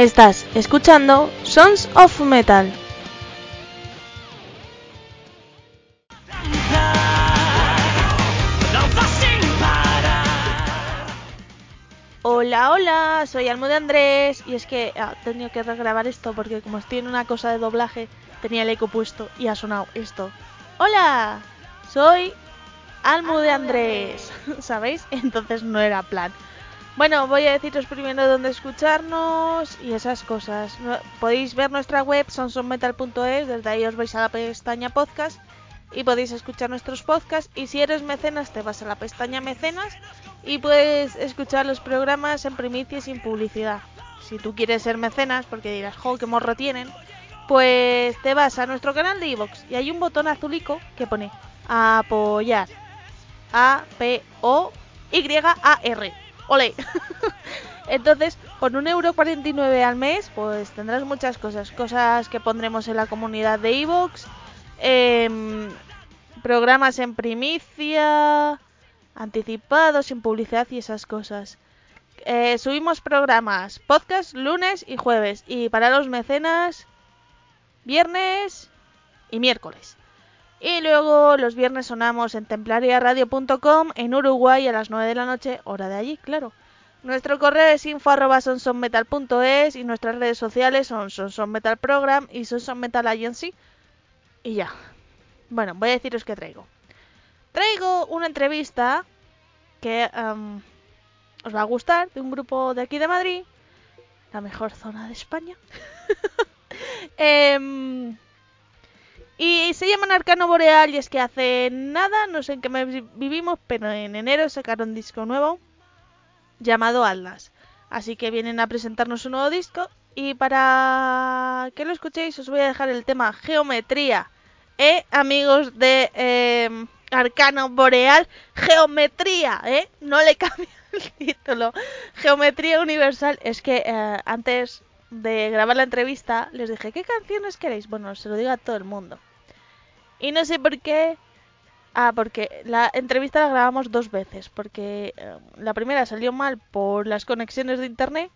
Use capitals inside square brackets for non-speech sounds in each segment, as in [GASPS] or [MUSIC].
Estás escuchando Sons of Metal. Hola, hola, soy Almo de Andrés y es que he tenido que regrabar esto porque como estoy en una cosa de doblaje tenía el eco puesto y ha sonado esto. Hola, soy Almo de Andrés, [LAUGHS] ¿sabéis? Entonces no era plan. Bueno, voy a deciros primero dónde escucharnos y esas cosas. Podéis ver nuestra web sonsonmetal.es, desde ahí os vais a la pestaña podcast y podéis escuchar nuestros podcasts. Y si eres mecenas, te vas a la pestaña mecenas y puedes escuchar los programas en primicia y sin publicidad. Si tú quieres ser mecenas, porque dirás, jo, qué morro tienen, pues te vas a nuestro canal de iVoox y hay un botón azulico que pone apoyar. A-P-O-Y-A-R. ¡Ole! [LAUGHS] Entonces, con un euro 49 al mes, pues tendrás muchas cosas. Cosas que pondremos en la comunidad de Evox, em, programas en primicia, anticipados, sin publicidad y esas cosas. Eh, subimos programas, podcast lunes y jueves. Y para los mecenas, viernes y miércoles. Y luego los viernes sonamos en templariaradio.com en Uruguay a las 9 de la noche, hora de allí, claro. Nuestro correo es info.sonsonmetal.es y nuestras redes sociales son sonsonmetalprogram y sonsonmetal agency. Y ya. Bueno, voy a deciros qué traigo. Traigo una entrevista que os va a gustar de un grupo de aquí de Madrid, la mejor zona de España. [LAUGHS] eh, y se llaman Arcano Boreal y es que hace nada, no sé en qué mes vivimos, pero en enero sacaron disco nuevo llamado Atlas. Así que vienen a presentarnos un nuevo disco y para que lo escuchéis os voy a dejar el tema Geometría. ¿Eh, amigos de em, Arcano Boreal? Geometría, ¿eh? No le [LAUGHS] cambio el título. Geometría Universal. Es que eh, antes de grabar la entrevista les dije, ¿qué canciones queréis? Bueno, se lo digo a todo el mundo. Y no sé por qué. Ah, porque la entrevista la grabamos dos veces. Porque eh, la primera salió mal por las conexiones de internet.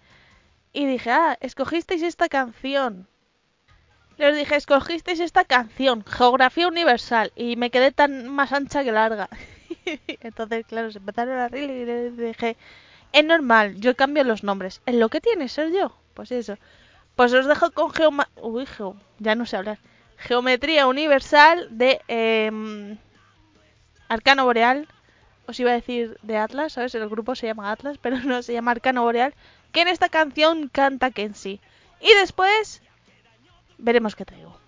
Y dije, ah, escogisteis esta canción. Les dije, escogisteis esta canción, Geografía Universal. Y me quedé tan más ancha que larga. [LAUGHS] Entonces, claro, se empezaron a reír y les dije, es normal, yo cambio los nombres. ¿En lo que tiene ser yo? Pues eso. Pues os dejo con Geoma... Uy, Geo, ya no sé hablar. Geometría Universal de em, Arcano Boreal. Os iba a decir de Atlas, ¿sabes? El grupo se llama Atlas, pero no se llama Arcano Boreal. Que en esta canción canta Kenshi. Y después veremos qué traigo.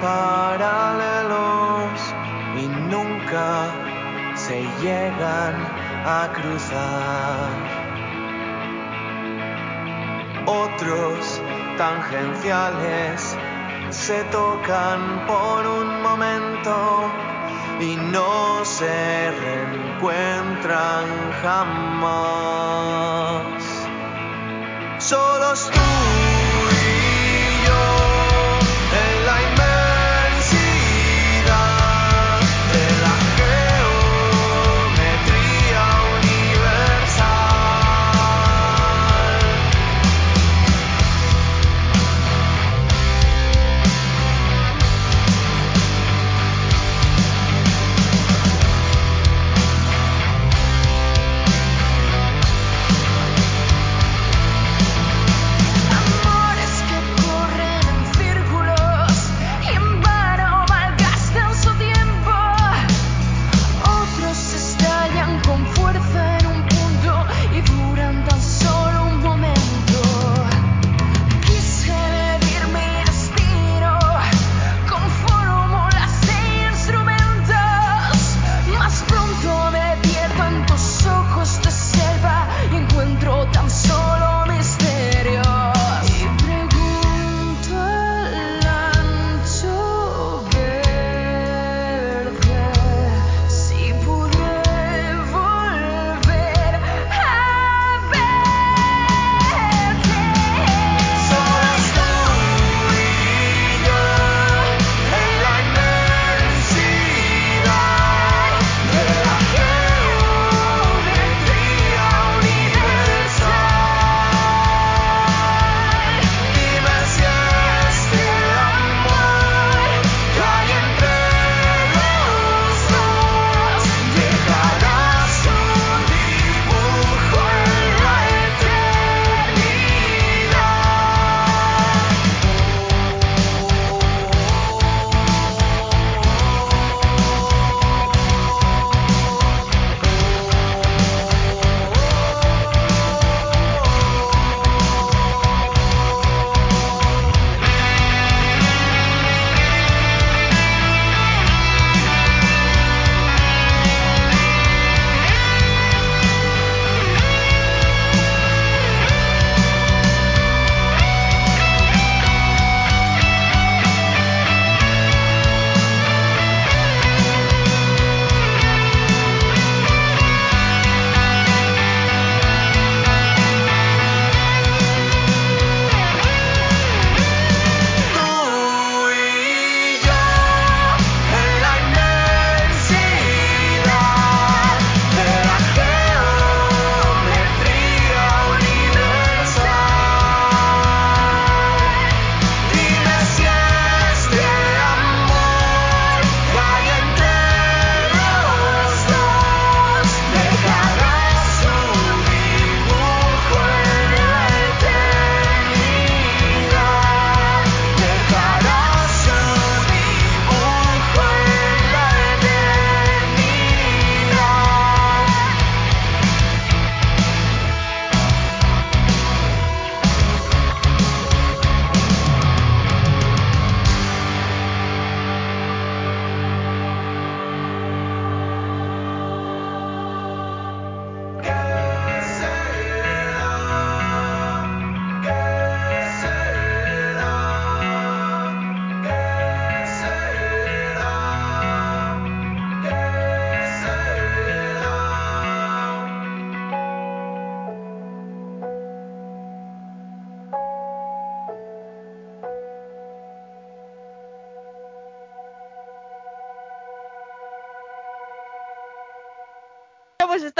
Paralelos y nunca se llegan a cruzar. Otros tangenciales se tocan por un momento y no se reencuentran jamás. Solo tú.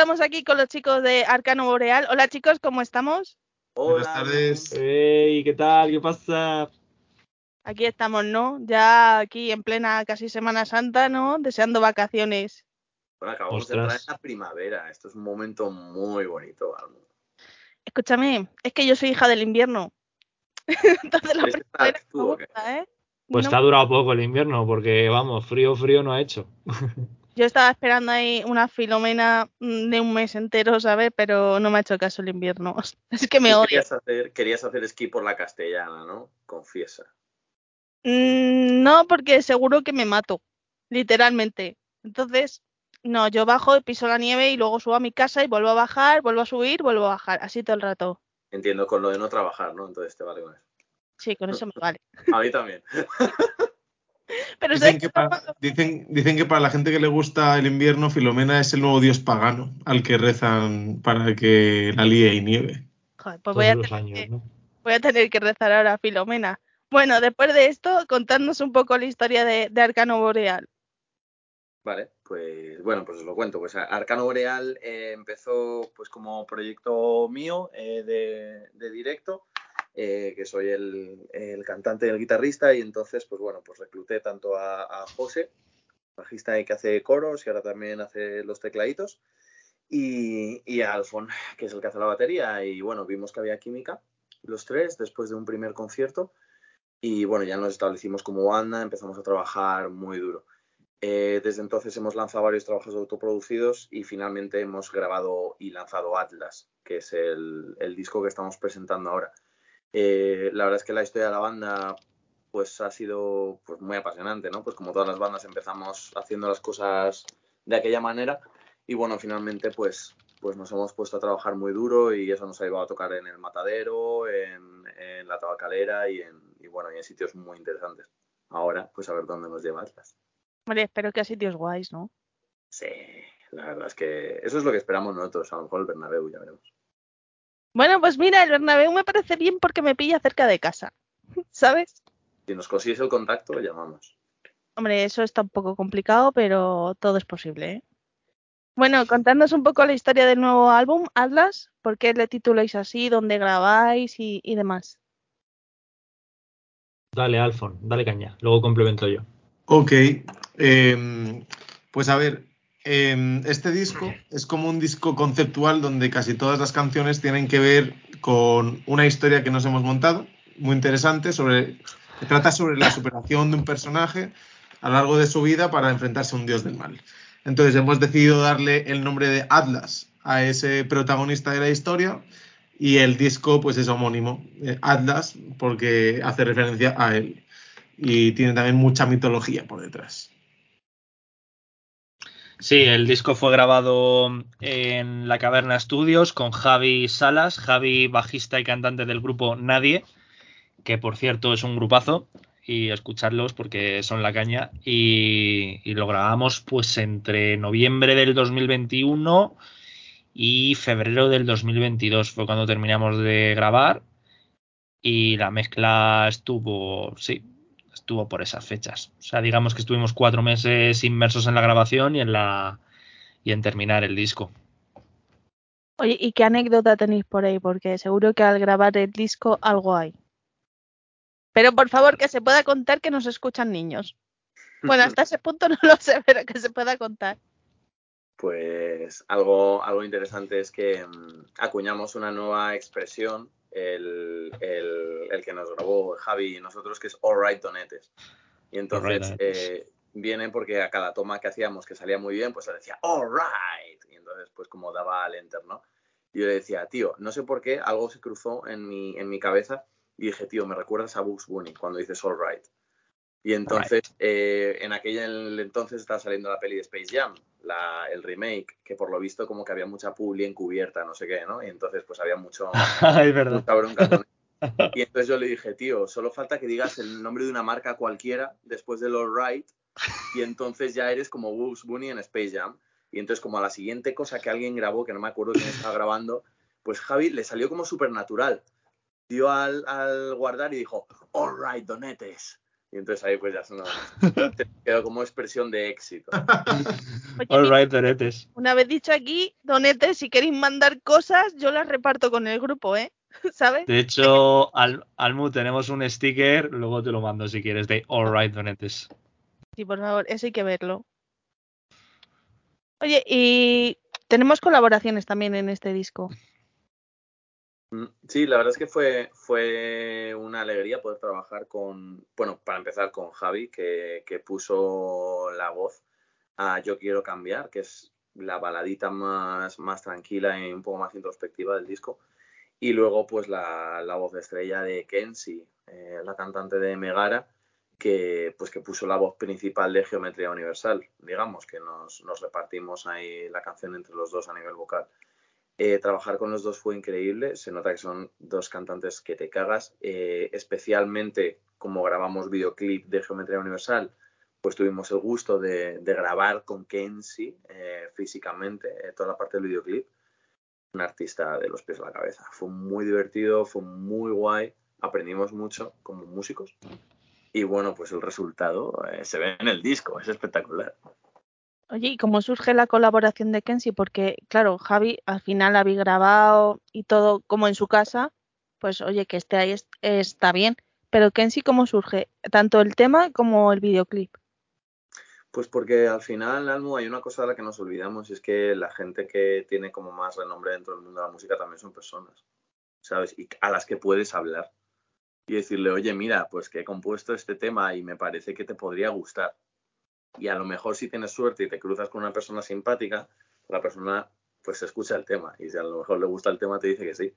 Estamos aquí con los chicos de Arcano Boreal. Hola chicos, ¿cómo estamos? Buenas tardes. Hey, ¿qué tal? ¿Qué pasa? Aquí estamos, ¿no? Ya aquí en plena casi Semana Santa, ¿no? Deseando vacaciones. Bueno, acabamos de entrar en la primavera. Esto es un momento muy bonito. Escúchame, es que yo soy hija del invierno. [LAUGHS] Entonces la ¿Quieres estar primavera tú me gusta, ¿eh? Pues No, te ha durado poco el invierno, porque vamos, frío, frío no ha hecho. [LAUGHS] Yo estaba esperando ahí una filomena mm, de un mes entero, ¿sabes? Pero no me ha hecho caso el invierno. [LAUGHS] Es que me Tú odia. Querías hacer, querías hacer esquí por la castellana, ¿no? Confiesa. Mm, No, porque seguro que me mato, literalmente. Entonces, no, yo bajo piso la nieve y luego subo a mi casa y vuelvo a bajar, vuelvo a subir, vuelvo a bajar, así todo el rato. Entiendo con lo de no trabajar, ¿no? Entonces te vale con eso. Sí, con eso me [LAUGHS] vale. A mí también. [LAUGHS] Pero Dicen ¿sabes que, para, dicen, dicen que para la gente que le gusta el invierno, Filomena es el nuevo dios pagano al que rezan para que la líe y nieve. Joder, pues Todos voy a, los tener años, que, ¿no? voy a tener que rezar ahora a Filomena. Bueno, después de esto, contadnos un poco la historia de, de Arcano Boreal. Vale, pues bueno, pues os lo cuento. Pues Arcano Boreal eh, empezó pues como proyecto mío eh, de, de directo, eh, que soy el, el cantante y el guitarrista, y entonces, pues bueno, pues recluté tanto a, a José, bajista que hace coros y ahora también hace los tecladitos, y, y a Alfon, que es el que hace la batería, y bueno, vimos que había química, los tres, después de un primer concierto, y bueno, ya nos establecimos como banda, empezamos a trabajar muy duro. Eh, desde entonces hemos lanzado varios trabajos autoproducidos y finalmente hemos grabado y lanzado Atlas, que es el, el disco que estamos presentando ahora. Eh, la verdad es que la historia de la banda pues ha sido pues, muy apasionante, ¿no? Pues como todas las bandas empezamos haciendo las cosas de aquella manera y bueno, finalmente pues, pues nos hemos puesto a trabajar muy duro y eso nos ha llevado a tocar en el Matadero, en, en la Tabacalera y, en, y bueno, y en sitios muy interesantes. Ahora, pues a ver dónde nos lleva Atlas. Hombre, espero que a sitios guays, ¿no? Sí, la verdad es que eso es lo que esperamos nosotros, a lo mejor el Bernabéu, ya veremos. Bueno, pues mira, el Bernabéu me parece bien porque me pilla cerca de casa, [LAUGHS] ¿sabes? Si nos consigues el contacto, lo llamamos. Hombre, eso está un poco complicado, pero todo es posible, ¿eh? Bueno, contadnos un poco la historia del nuevo álbum, Atlas, por qué le tituláis así, dónde grabáis y, y demás. Dale, Alfon, dale caña. Luego complemento yo. Ok, em, pues a ver, em, este disco es como un disco conceptual donde casi todas las canciones tienen que ver con una historia que nos hemos montado, muy interesante, sobre, que trata sobre la superación de un personaje a lo largo de su vida para enfrentarse a un dios del mal. Entonces hemos decidido darle el nombre de Atlas a ese protagonista de la historia y el disco pues es homónimo, eh, Atlas, porque hace referencia a él y tiene también mucha mitología por detrás. Sí, el disco fue grabado en la Caverna Studios con Javi Salas, Javi bajista y cantante del grupo Nadie, que por cierto es un grupazo y escucharlos porque son la caña. Y, y lo grabamos pues entre noviembre del 2021 y febrero del 2022 fue cuando terminamos de grabar y la mezcla estuvo, sí, estuvo por esas fechas. O sea, digamos que estuvimos cuatro meses inmersos en la grabación y en la y en terminar el disco. Oye, ¿y qué anécdota tenéis por ahí? Porque seguro que al grabar el disco algo hay. Pero por favor, que se pueda contar que nos escuchan niños. Bueno, hasta ese punto no lo sé, pero que se pueda contar. Pues algo, algo interesante es que mm, acuñamos una nueva expresión, el, el- el que nos grabó Javi y nosotros, que es Alright Donetes. Y entonces eh, viene porque a cada toma que hacíamos que salía muy bien, pues le decía Alright. Y entonces, pues como daba al enter, ¿no? Y yo le decía, tío, no sé por qué algo se cruzó en mi, en mi cabeza y dije, tío, me recuerdas a Bugs Bunny cuando dices Alright. Y entonces, eh, en aquel entonces estaba saliendo la peli de Space Jam, la, el remake, que por lo visto como que había mucha publi encubierta, no sé qué, ¿no? Y entonces pues había mucho, [LAUGHS] es verdad. mucha [LAUGHS] Y entonces yo le dije, tío, solo falta que digas el nombre de una marca cualquiera después del All Right y entonces ya eres como Bugs Bunny en Space Jam. Y entonces como a la siguiente cosa que alguien grabó, que no me acuerdo quién estaba grabando, pues Javi le salió como súper natural. Dio al, al guardar y dijo, All Right, Donetes. Y entonces ahí pues ya nos [LAUGHS] quedó como expresión de éxito. Oye, All right, Donetes. una vez dicho aquí, Donete, si queréis mandar cosas, yo las reparto con el grupo, ¿eh? [LAUGHS] ¿Sabes? De hecho, al, Almu, tenemos un sticker, luego te lo mando si quieres, de All right, Donetes. Sí, por favor, eso hay que verlo. Oye, y tenemos colaboraciones también en este disco. Mm, Sí, la verdad es que fue, fue una alegría poder trabajar con, bueno, para empezar con Javi, que, que puso la voz a Yo Quiero Cambiar, que es la baladita más, más tranquila y un poco más introspectiva del disco. Y luego, pues, la, la voz de estrella de Kenzie, eh, la cantante de Megara, que, pues, que puso la voz principal de Geometría Universal. Digamos que nos, nos repartimos ahí la canción entre los dos a nivel vocal. Eh, trabajar con los dos fue increíble. Se nota que son dos cantantes que te cagas. Eh, especialmente como grabamos videoclip de Geometría Universal, pues tuvimos el gusto de, grabar con Kenzie eh, físicamente eh, toda la parte del videoclip. Un artista de los pies a la cabeza. Fue muy divertido, fue muy guay. Aprendimos mucho como músicos. Y bueno, pues el resultado se ve en el disco, es espectacular. Oye, ¿y cómo surge la colaboración de Kenzie? Porque, claro, Javi al final había grabado y todo como en su casa, pues oye, que esté ahí es- está bien. Pero Kenzie, ¿cómo surge? Tanto el tema como el videoclip. Pues porque al final, Almu, hay una cosa de la que nos olvidamos y es que la gente que tiene como más renombre dentro del mundo de la música también son personas, ¿sabes? Y a las que puedes hablar y decirle, oye, mira, pues que he compuesto este tema y me parece que te podría gustar. Y a lo mejor si tienes suerte y te cruzas con una persona simpática, la persona pues escucha el tema y si a lo mejor le gusta el tema te dice que sí.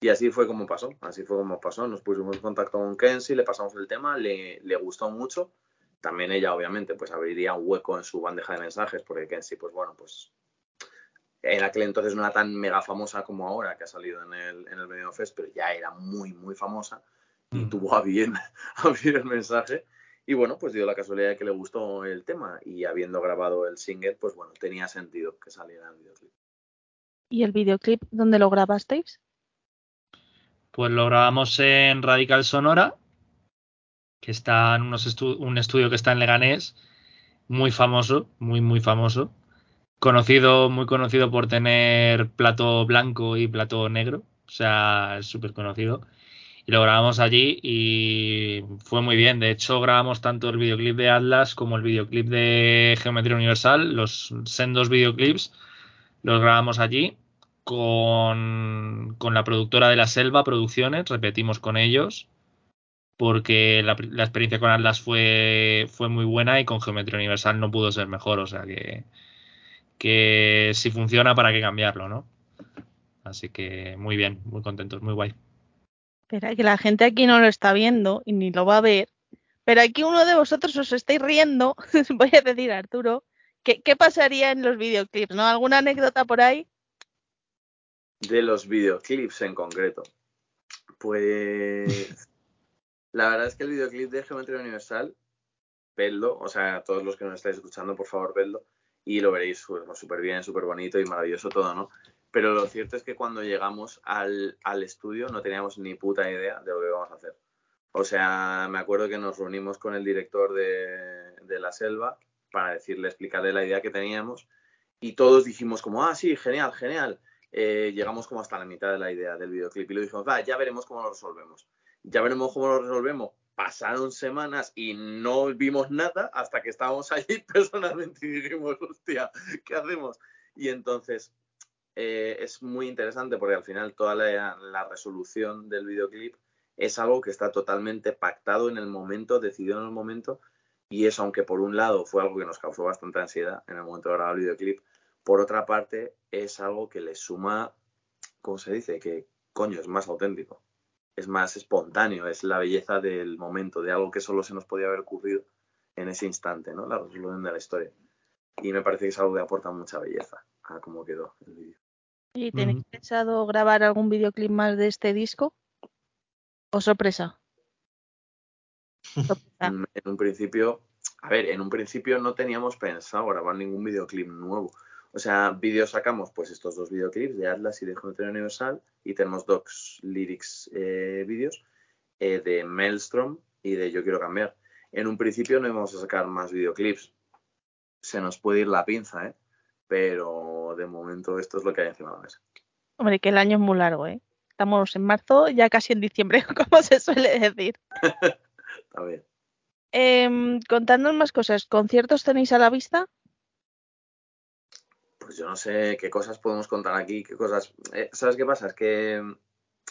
Y así fue como pasó, así fue como pasó. Nos pusimos en contacto con Kenzie, le pasamos el tema, le, le gustó mucho también ella obviamente pues abriría un hueco en su bandeja de mensajes porque Kenzie pues bueno pues en aquel entonces no era tan mega famosa como ahora que ha salido en el, en el Benidorm Fest pero ya era muy muy famosa y Mm. tuvo a bien [LAUGHS] abrir el mensaje y bueno pues dio la casualidad de que le gustó el tema y habiendo grabado el single pues bueno tenía sentido que saliera el videoclip ¿Y el videoclip dónde lo grabasteis? Pues lo grabamos en Radical Sonora, que está en unos estu- un estudio que está en Leganés, muy famoso, muy, muy famoso. Conocido, muy conocido por tener plato blanco y plato negro. O sea, es súper conocido. Y lo grabamos allí y fue muy bien. De hecho, grabamos tanto el videoclip de Atlas como el videoclip de Geometría Universal. Los sendos videoclips los grabamos allí con, con la productora de La Selva Producciones. Repetimos con ellos porque la, la experiencia con Atlas fue, fue muy buena y con Geometría Universal no pudo ser mejor. O sea que, que si funciona, ¿para qué cambiarlo, no? Así que muy bien, muy contentos, muy guay. Espera, que la gente aquí no lo está viendo y ni lo va a ver. Pero aquí uno de vosotros os estáis riendo. [LAUGHS] Voy a decir a Arturo. ¿Qué, qué pasaría en los videoclips? ¿No? ¿Alguna anécdota por ahí? de los videoclips en concreto pues [LAUGHS] la verdad es que el videoclip de Geometría Universal vedlo, o sea, todos los que nos estáis escuchando, por favor, vedlo y lo veréis súper bien, súper bonito y maravilloso todo, ¿no? Pero lo cierto es que cuando llegamos al, estudio no teníamos ni puta idea de lo que íbamos a hacer. O sea, me acuerdo que nos reunimos con el director de, de La Selva para decirle, explicarle la idea que teníamos y todos dijimos como, ah, sí, genial, genial. Eh, llegamos como hasta la mitad de la idea del videoclip y lo dijimos, va, ya veremos cómo lo resolvemos. Ya veremos cómo lo resolvemos. Pasaron semanas y no vimos nada hasta que estábamos [LAUGHS] allí personalmente y dijimos, hostia, ¿qué hacemos? Y entonces eh, es muy interesante porque al final toda la, la, resolución del videoclip es algo que está totalmente pactado en el momento, decidido en el momento. Y eso, aunque por un lado fue algo que nos causó bastante ansiedad en el momento de grabar el videoclip, por otra parte es algo que le suma, ¿cómo se dice? Que coño, es más auténtico es más espontáneo, es la belleza del momento, de algo que solo se nos podía haber ocurrido en ese instante, ¿no? La resolución de la historia. Y me parece que es algo que aporta mucha belleza a cómo quedó el vídeo. ¿Y tenéis pensado grabar algún videoclip más de este disco? ¿O sorpresa? [LAUGHS] sorpresa? En, un principio, a ver, en un principio no teníamos pensado grabar ningún videoclip nuevo. O sea, vídeos sacamos pues estos dos videoclips de Atlas y de Geometría Universal y tenemos dos lyrics eh, vídeos eh, de Maelstrom y de Yo Quiero Cambiar. En un principio no íbamos a sacar más videoclips. Se nos puede ir la pinza, ¿eh? Pero de momento esto es lo que hay encima de la mesa. Hombre, que el año es muy largo, ¿eh? Estamos en marzo, ya casi en diciembre, [LAUGHS] como se suele decir. Está bien. Eh, contadnos más cosas. ¿Conciertos tenéis a la vista? Pues yo no sé qué cosas podemos contar aquí, qué cosas... Eh, ¿Sabes qué pasa? Es que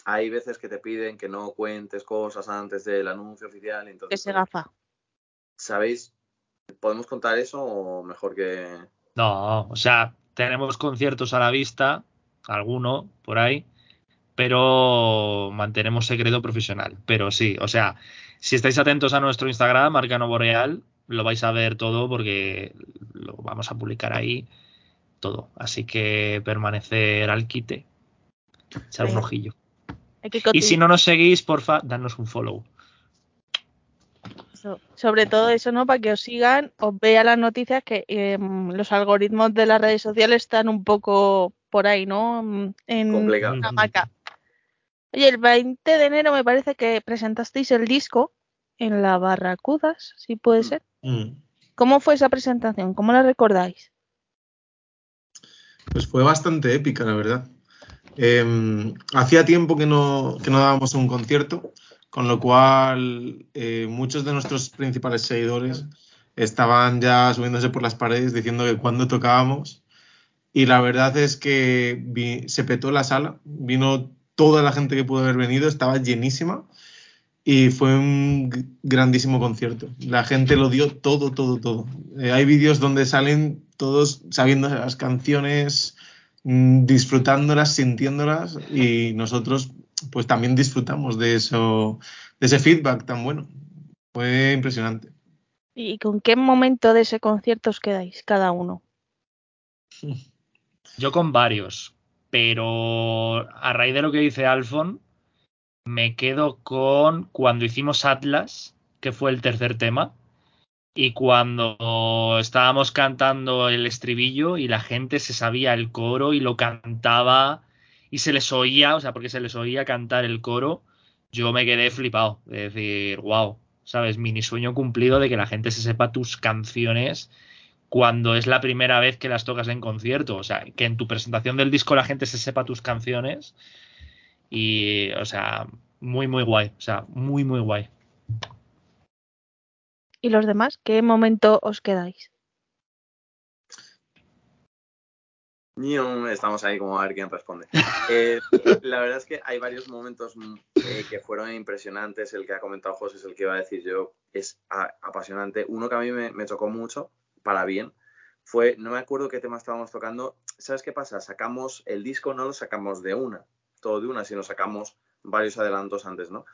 hay veces que te piden que no cuentes cosas antes del anuncio oficial. Entonces, Que se gafa. ¿Sabéis? ¿Podemos contar eso o mejor que...? No, o sea, tenemos conciertos a la vista, alguno por ahí, pero mantenemos secreto profesional. Pero sí, o sea, si estáis atentos a nuestro Instagram, Arcano Boreal, lo vais a ver todo porque lo vamos a publicar ahí todo. Así que permanecer al quite, echar un ojillo. Y si no nos seguís, porfa, danos un follow. So- Sobre todo eso, ¿no? Para que os sigan, os vean las noticias que em, los algoritmos de las redes sociales están un poco por ahí, ¿no? Mm, En Complicado. la maca. Oye, el 20 de enero me parece que presentasteis el disco en la Barracudas, si puede Mm. ser. Mm. ¿Cómo fue esa presentación? ¿Cómo la recordáis? Pues fue bastante épica, la verdad. Eh, hacía tiempo que no, que no dábamos un concierto, con lo cual eh, muchos de nuestros principales seguidores estaban ya subiéndose por las paredes diciendo que cuando tocábamos. Y la verdad es que se petó la sala, vino toda la gente que pudo haber venido, estaba llenísima y fue un grandísimo concierto. La gente lo dio todo, todo, todo. Eh, hay vídeos donde salen todos sabiendo las canciones, mm, disfrutándolas, sintiéndolas y nosotros pues también disfrutamos de eso, de ese feedback tan bueno. Fue impresionante. ¿Y con qué momento de ese concierto os quedáis cada uno? [LAUGHS] Yo con varios, pero a raíz de lo que dice Alfon, me quedo con cuando hicimos Atlas, que fue el tercer tema, y cuando estábamos cantando el estribillo y la gente se sabía el coro y lo cantaba y se les oía, o sea, porque se les oía cantar el coro, yo me quedé flipado, de decir, wow, ¿sabes? Mini sueño cumplido de que la gente se sepa tus canciones cuando es la primera vez que las tocas en concierto. O sea, que en tu presentación del disco la gente se sepa tus canciones. Y, o sea, muy, muy guay. O sea, muy, muy guay. ¿Y los demás? ¿Qué momento os quedáis? Estamos ahí como a ver quién responde. [LAUGHS] Eh, la verdad es que hay varios momentos mm, eh, que fueron impresionantes. El que ha comentado José es el que iba a decir yo. Es a- apasionante. Uno que a mí me, me tocó mucho, para bien, fue, no me acuerdo qué tema estábamos tocando. ¿Sabes qué pasa? Sacamos el disco, no lo sacamos de una, todo de una, sino sacamos varios adelantos antes, ¿no?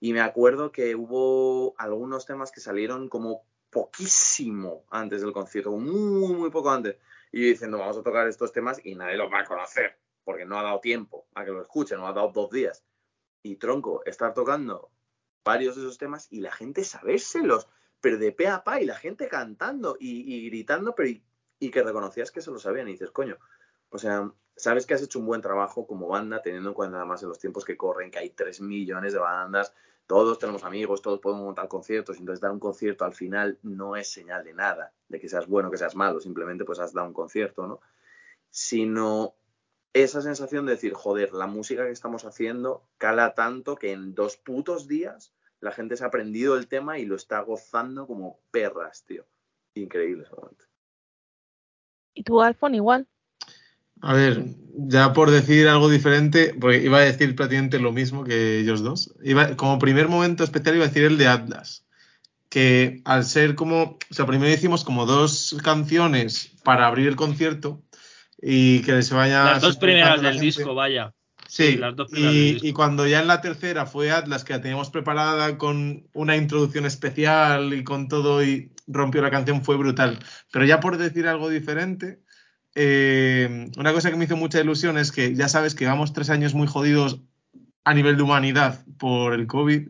Y me acuerdo que hubo algunos temas que salieron como poquísimo antes del concierto, muy, muy poco antes. Y diciendo, vamos a tocar estos temas y nadie los va a conocer, porque no ha dado tiempo a que lo escuchen, no ha dado dos días. Y tronco, estar tocando varios de esos temas y la gente sabérselos, pero de pe a pa, y la gente cantando y, y gritando, pero y, que reconocías que se lo sabían y dices, coño, o sea, sabes que has hecho un buen trabajo como banda, teniendo en cuenta además en los tiempos que corren, que hay 3 millones de bandas, todos tenemos amigos, todos podemos montar conciertos, entonces dar un concierto al final no es señal de nada, de que seas bueno, que seas malo, simplemente pues has dado un concierto, ¿no? Sino esa sensación de decir, joder, la música que estamos haciendo cala tanto que en dos putos días la gente se ha aprendido el tema y lo está gozando como perras, tío. Increíble ese momento. ¿Y tú, Alfon, igual? A ver, ya por decir algo diferente, porque iba a decir prácticamente lo mismo que ellos dos. Iba, como primer momento especial iba a decir el de Atlas, que al ser como, o sea, primero hicimos como dos canciones para abrir el concierto y que se vaya... Las dos primeras la del gente. disco, vaya. Sí, Sí, las dos primeras del y, disco. y cuando ya en la tercera fue Atlas, que la teníamos preparada con una introducción especial y con todo y rompió la canción, fue brutal. Pero ya por decir algo diferente, eh, una cosa que me hizo mucha ilusión es que ya sabes que llevamos tres años muy jodidos a nivel de humanidad por el COVID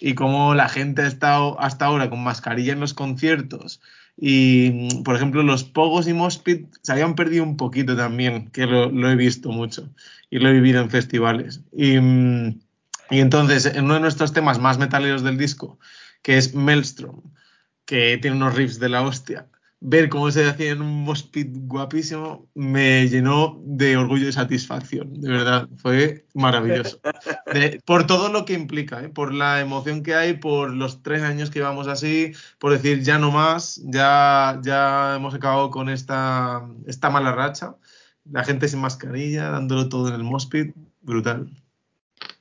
y cómo la gente ha estado hasta ahora con mascarilla en los conciertos. Y, por ejemplo, los Pogos y Mospit se habían perdido un poquito también, que lo, he visto mucho y lo he vivido en festivales. Y, y entonces, en uno de nuestros temas más metaleros del disco, que es Maelstrom, que tiene unos riffs de la hostia, ver cómo se hacía en un mospit guapísimo me llenó de orgullo y satisfacción, de verdad, fue maravilloso. Por todo lo que implica, ¿eh? por la emoción que hay, por los tres años que llevamos así, por decir ya no más, ya, ya hemos acabado con esta, esta mala racha, la gente sin mascarilla, dándolo todo en el mospit, brutal.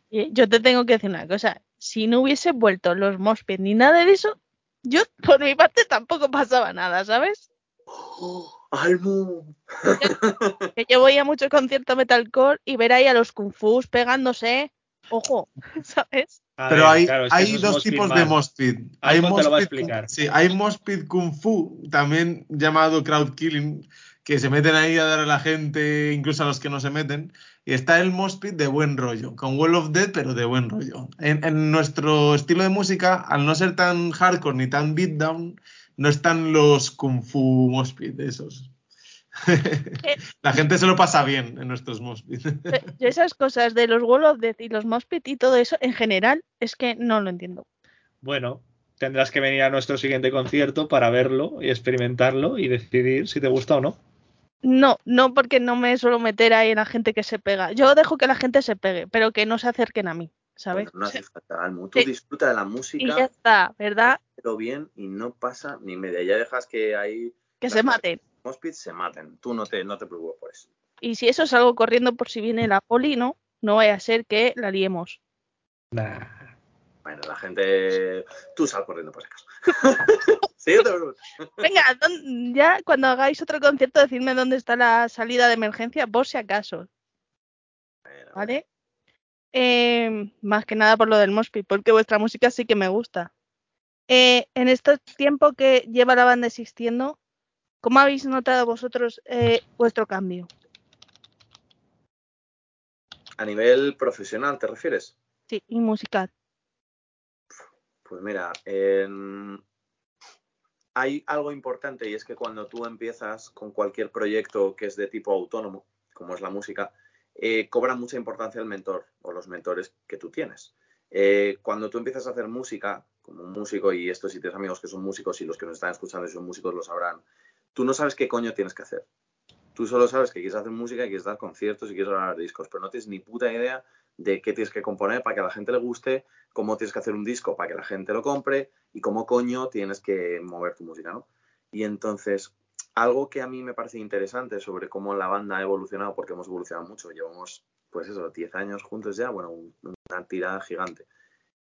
Yo te tengo que decir una cosa. Si no hubiese vuelto los Mospit ni nada de eso, yo por mi parte tampoco pasaba nada, ¿sabes? [GASPS] ¡Oh, ¡Almu! [LAUGHS] Que yo voy a muchos conciertos metalcore y ver ahí a los kung fus pegándose. Ojo, [LAUGHS] ¿sabes? A Pero ver, hay, claro, es que hay dos tipos de Mospit. Hay explicar. Sí, hay Mospit Kung Fu, también llamado crowd killing, que se meten ahí a dar a la gente, incluso a los que no se meten. Y está el Mospit de buen rollo, con Wall of Death, pero de buen rollo. En, en nuestro estilo de música, al no ser tan hardcore ni tan beatdown, no están los Kung Fu Mospit esos. [LAUGHS] la gente se lo pasa bien en nuestros Mospit. Yo esas cosas de los Wall of Death y los Mospit y todo eso, en general, es que no lo entiendo. Bueno, tendrás que venir a nuestro siguiente concierto para verlo y experimentarlo y decidir si te gusta o no. No, no porque no me suelo meter ahí en la gente que se pega. Yo dejo que la gente se pegue, pero que no se acerquen a mí, ¿sabes? Bueno, no hace falta, Almu. Tú Sí. disfruta de la Y ya música, está, ¿verdad? pero bien y no pasa ni media. Ya dejas que ahí Que se maten. los pits se maten. Tú no te, no te preocupes por eso. Y si eso salgo corriendo por si viene la poli, ¿no? No vaya a ser que la liemos. Nah. Bueno, la gente. Tú sal corriendo por si acaso. [LAUGHS] preocupes. Venga, ¿dón- ya cuando hagáis otro concierto, decidme dónde está la salida de emergencia, por si acaso, Bueno, ¿vale? Eh, más que nada por lo del Mospi, porque vuestra música sí que me gusta. Eh, en este tiempo que lleva la banda existiendo, ¿cómo habéis notado vosotros eh, vuestro cambio? A nivel profesional, ¿te refieres? Sí, y musical. Pues mira, en- hay algo importante y es que cuando tú empiezas con cualquier proyecto que es de tipo autónomo, como es la música, eh, cobra mucha importancia el mentor o los mentores que tú tienes. Eh, cuando tú empiezas a hacer música, como un músico, y estos si tienes amigos que son músicos y los que nos están escuchando y son músicos lo sabrán, tú no sabes qué coño tienes que hacer. Tú solo sabes que quieres hacer música y quieres dar conciertos y quieres grabar discos, pero no tienes ni puta idea de qué tienes que componer para que a la gente le guste, cómo tienes que hacer un disco para que la gente lo compre y cómo coño tienes que mover tu música, ¿no? Y entonces, algo que a mí me parece interesante sobre cómo la banda ha evolucionado, porque hemos evolucionado mucho, llevamos, pues eso, 10 años juntos ya, bueno, un- una tirada gigante,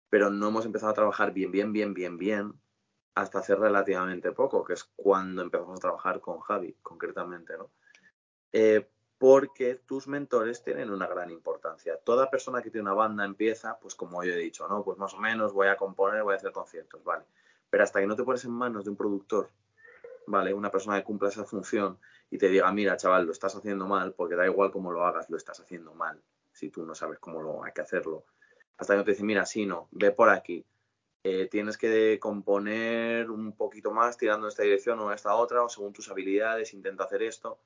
pero no hemos empezado a trabajar bien, bien, bien, bien, bien hasta hace relativamente poco, que es cuando empezamos a trabajar con Javi, concretamente, ¿no? Eh, porque tus mentores tienen una gran importancia. Toda persona que tiene una banda empieza, pues como yo he dicho, ¿no? Pues más o menos voy a componer, voy a hacer conciertos, ¿vale? Pero hasta que no te pones en manos de un productor, ¿vale? Una persona que cumpla esa función y te diga, mira, chaval, lo estás haciendo mal, porque da igual cómo lo hagas, lo estás haciendo mal, si tú no sabes cómo lo hay que hacerlo. Hasta que no te dice, mira, sí, no, ve por aquí. Eh, tienes que componer un poquito más tirando en esta dirección o en esta otra, o según tus habilidades, intenta hacer esto.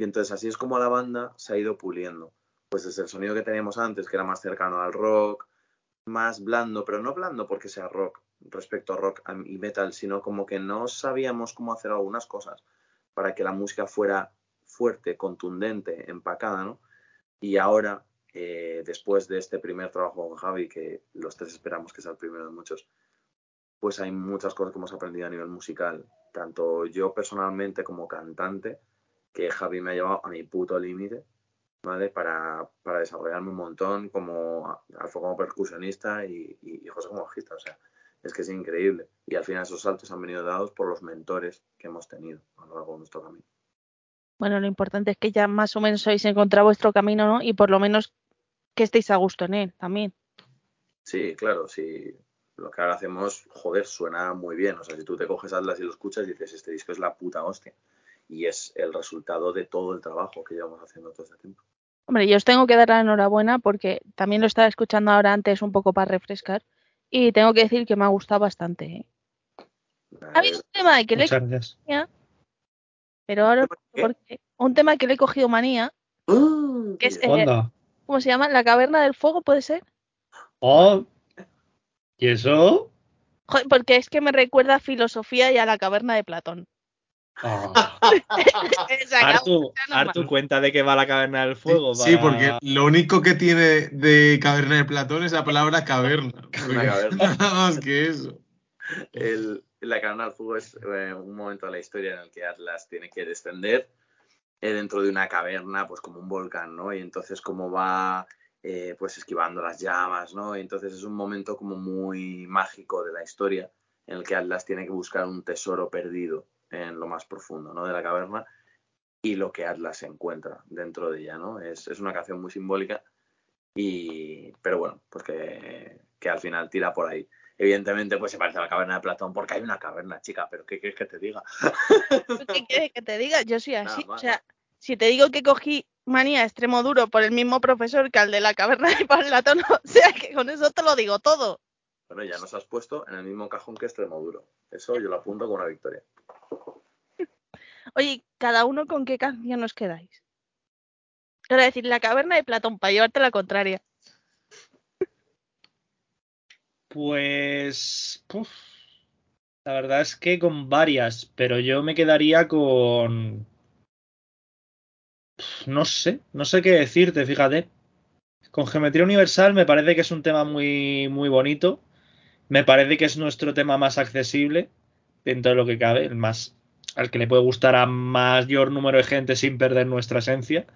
Y entonces así es como la banda se ha ido puliendo. Pues desde el sonido que teníamos antes, que era más cercano al rock, más blando, pero no blando porque sea rock respecto a rock y metal, sino como que no sabíamos cómo hacer algunas cosas para que la música fuera fuerte, contundente, empacada, ¿no? Y ahora, eh, después de este primer trabajo con Javi, que los tres esperamos que sea el primero de muchos, pues hay muchas cosas que hemos aprendido a nivel musical, tanto yo personalmente como cantante, que Javi me ha llevado a mi puto límite, ¿vale? Para, para desarrollarme un montón como Alfo como percusionista y, y, y José como bajista, o sea, es que es increíble. Y al final esos saltos han venido dados por los mentores que hemos tenido a lo largo de nuestro camino. Bueno, lo importante es que ya más o menos habéis encontrado vuestro camino, ¿no? Y por lo menos que estéis a gusto en él también. Sí, claro, sí. Lo que ahora hacemos, joder, suena muy bien. O sea, si tú te coges Atlas y lo escuchas, dices, este disco es la puta hostia. Y es el resultado de todo el trabajo que llevamos haciendo todo este tiempo. Hombre, yo os tengo que dar la enhorabuena porque también lo estaba escuchando ahora antes un poco para refrescar y tengo que decir que me ha gustado bastante. ¿eh? Ha habido un tema que le gracias. pero ahora un tema que le he cogido manía, ¡Ah! que es eh, Onda. ¿cómo se llama? La caverna del fuego, ¿puede ser? Oh. ¿Y eso? Porque es que me recuerda a filosofía y a la caverna de Platón. Acabó, [LAUGHS] [LAUGHS] Artu. Artu, cuenta de que va la caverna del fuego. Sí, para- porque lo único que tiene de caverna de Platón es la palabra caverna. [LAUGHS] Caverna. [LAUGHS] Nada más que eso. El, la caverna del fuego es eh, un momento de la historia en el que Atlas tiene que descender eh, dentro de una caverna, pues como un volcán, ¿no? Y entonces como va eh, pues esquivando las llamas, ¿no? Y entonces es un momento como muy mágico de la historia en el que Atlas tiene que buscar un tesoro perdido en lo más profundo, ¿no? De la caverna y lo que Atlas encuentra dentro de ella, ¿no? Es, es una canción muy simbólica y pero bueno, pues que, que al final tira por ahí. Evidentemente, pues se parece a la caverna de Platón porque hay una caverna, chica, pero ¿qué quieres que te diga? ¿Qué quieres que te diga? Yo soy así. o sea, si te digo que cogí manía extremo duro por el mismo profesor que al de la caverna de Platón, [LAUGHS] o sea que con eso te lo digo todo. Bueno, ya nos has puesto en el mismo cajón que Extremoduro. Eso yo lo apunto con una victoria. Oye, ¿cada uno con qué canción os quedáis? Quiero decir, la caverna de Platón, para llevarte la contraria. Pues. la verdad es que con varias, pero yo me quedaría con. No sé, no sé qué decirte, fíjate. Con Geometría Universal me parece que es un tema muy, muy bonito. Me parece que es nuestro tema más accesible dentro de lo que cabe, el más al que le puede gustar a mayor número de gente sin perder nuestra esencia.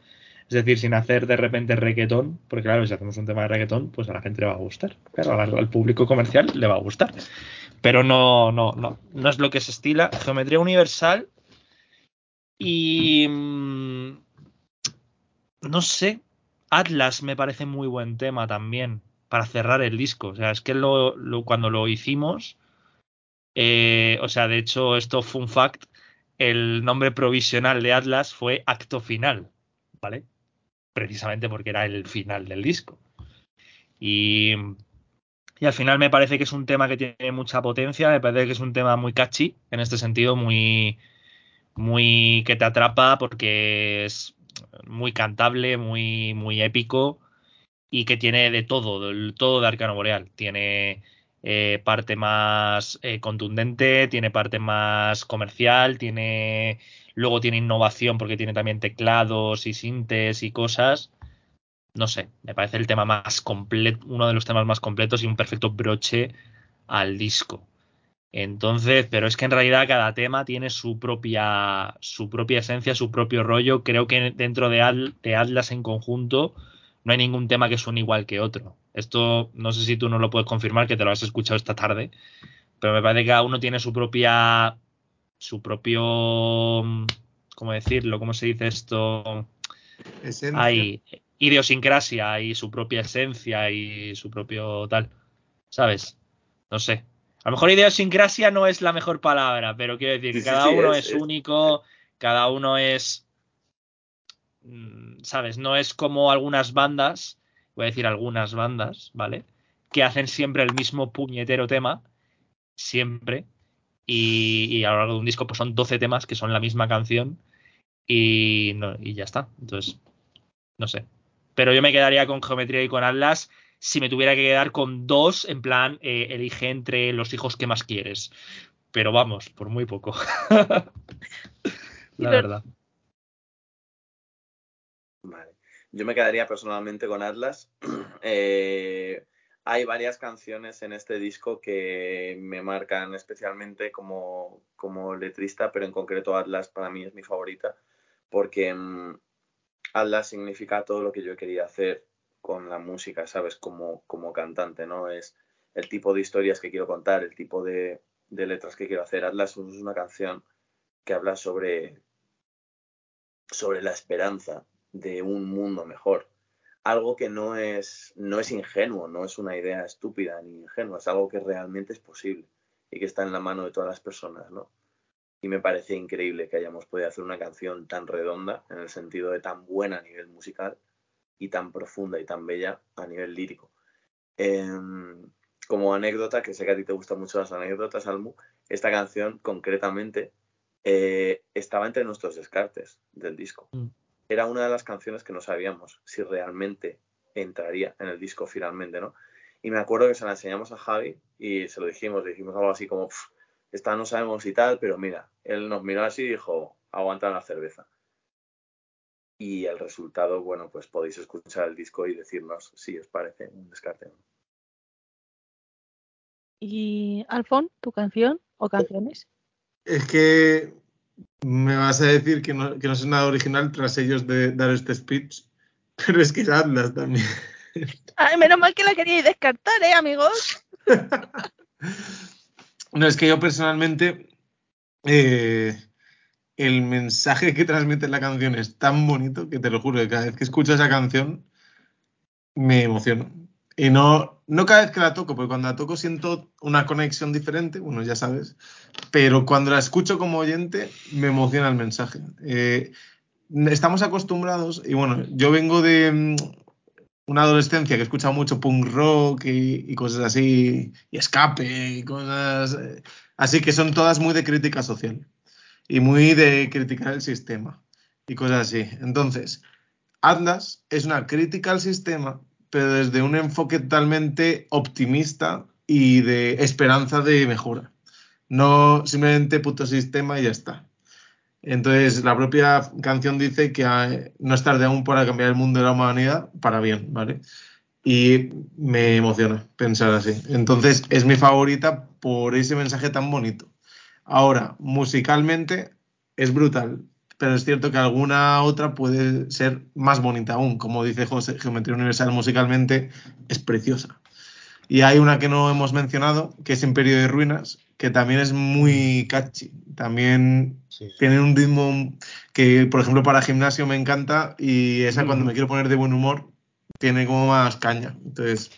Es decir, sin hacer de repente reggaetón, porque claro, si hacemos un tema de reggaetón, pues a la gente le va a gustar. Claro, al, público comercial le va a gustar. Pero no, no, no, no es lo que se estila. Geometría universal. Y. mm, No sé. Atlas me parece muy buen tema también. Para cerrar el disco. O sea, es que lo- cuando lo hicimos. Eh, o sea, de hecho, esto fue un fact. El nombre provisional de Atlas fue Acto Final. ¿Vale? precisamente porque era el final del disco. Y, y al final me parece que es un tema que tiene mucha potencia, me parece que es un tema muy catchy, en este sentido, muy, muy que te atrapa porque es muy cantable, muy, muy épico y que tiene de todo, todo de Arcano Boreal. Tiene eh, parte más eh, contundente, tiene parte más comercial, tiene luego tiene innovación porque tiene también teclados y sintes y cosas. No sé, me parece el tema más completo, uno de los temas más completos y un perfecto broche al disco. Entonces, pero es que en realidad cada tema tiene su propia, su propia esencia, su propio rollo. Creo que dentro de, Atlas en conjunto no hay ningún tema que suene igual que otro. Esto no sé si tú no lo puedes confirmar, que te lo has escuchado esta tarde, pero me parece que cada uno tiene su propia, su propio, ¿cómo decirlo? ¿Cómo se dice esto? Esencia. Hay idiosincrasia y su propia esencia y su propio tal, ¿sabes? No sé. A lo mejor idiosincrasia no es la mejor palabra, pero quiero decir que sí, cada sí, uno es- es, es- único, cada uno es, mm, ¿sabes? No es como algunas bandas, voy a decir algunas bandas, ¿vale? Que hacen siempre el mismo puñetero tema, siempre, y, y a lo largo de un disco pues son 12 temas que son la misma canción y, no- y ya está. Entonces, no sé. Pero yo me quedaría con Geometría y con Atlas si me tuviera que quedar con dos, en plan, eh, elige entre los hijos que más quieres. Pero vamos, por muy poco. [LAUGHS] La verdad. Yo me quedaría personalmente con Atlas. [CLEARS THROAT] Eh, hay varias canciones en este disco que me marcan especialmente como, como letrista, pero en concreto Atlas para mí es mi favorita, porque mm, Atlas significa todo lo que yo quería hacer con la música, ¿sabes? Como, como cantante, ¿no? Es el tipo de historias que quiero contar, el tipo de, de letras que quiero hacer. Atlas es una canción que habla sobre, sobre la esperanza de un mundo mejor. Algo que no es, no es ingenuo, no es una idea estúpida ni ingenua, es algo que realmente es posible y que está en la mano de todas las personas, ¿no? Y me parece increíble que hayamos podido hacer una canción tan redonda, en el sentido de tan buena a nivel musical y tan profunda y tan bella a nivel lírico. Em, como anécdota, que sé que a ti te gustan mucho las anécdotas, Almu, esta canción concretamente eh, estaba entre nuestros descartes del disco. Mm. Era una de las canciones que no sabíamos si realmente entraría en el disco finalmente, ¿no? Y me acuerdo que se la enseñamos a Javi y se lo dijimos, le dijimos algo así como, "Pf, esta no sabemos y tal, pero mira, él nos miró así y dijo, aguanta la cerveza. Y el resultado, bueno, pues podéis escuchar el disco y decirnos si os parece un descarte. Y Alfon, tu canción o canciones. Es que me vas a decir que no, que no es nada original tras ellos de dar este speech, [LAUGHS] pero es que es Atlas también. Ay, menos mal que la queríais descartar, ¿eh, amigos? [LAUGHS] No, es que yo personalmente eh, el mensaje que transmite la canción es tan bonito que te lo juro que cada vez que escucho esa canción me emociono. Y no, no cada vez que la toco, porque cuando la toco siento una conexión diferente, bueno, ya sabes, pero cuando la escucho como oyente me emociona el mensaje. Eh, estamos acostumbrados, y bueno, yo vengo de mm, una adolescencia que he mucho punk rock y, y cosas así, y escape y cosas eh, así que son todas muy de crítica social y muy de criticar el sistema y cosas así. Entonces, Atlas es una crítica al sistema, pero desde un enfoque totalmente optimista y de esperanza de mejora. No simplemente puto sistema y ya está. Entonces, la propia canción dice que eh, no es tarde aún para cambiar el mundo de la humanidad para bien, ¿vale? Y me emociona pensar así. Entonces, es mi favorita por ese mensaje tan bonito. Ahora, musicalmente es brutal, pero es cierto que alguna otra puede ser más bonita aún. Como dice José, Geometría Universal musicalmente es preciosa. Y hay una que no hemos mencionado, que es Imperio de Ruinas, que también es muy catchy. También Sí. tiene un ritmo que, por ejemplo, para gimnasio me encanta y esa cuando me quiero poner de buen humor tiene como más caña. Entonces,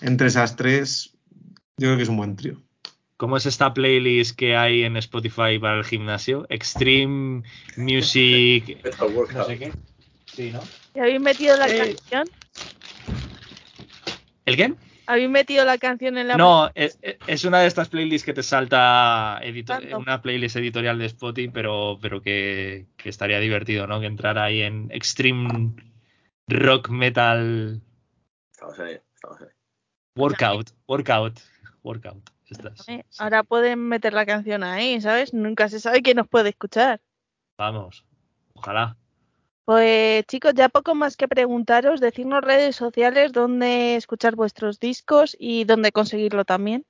entre esas tres, yo creo que es un buen trío. ¿Cómo es esta playlist que hay en Spotify para el gimnasio? Extreme Music. [LAUGHS] No sé qué. Sí, ¿no? ¿Y habéis metido la Eh. canción? ¿El qué? ¿Habéis metido la canción en la No, es, es una de estas playlists que te salta Random. una playlist editorial de Spotify, pero, pero que, que estaría divertido, ¿no? Que entrara ahí en Extreme Rock Metal Estamos ello, estamos ello. Workout. Workout. Workout. Eh, Ahora pueden meter la canción ahí, ¿sabes? Nunca se sabe quién nos puede escuchar. Vamos. Ojalá. Pues chicos, ya poco más que preguntaros, decirnos redes sociales donde escuchar vuestros discos y dónde conseguirlo también.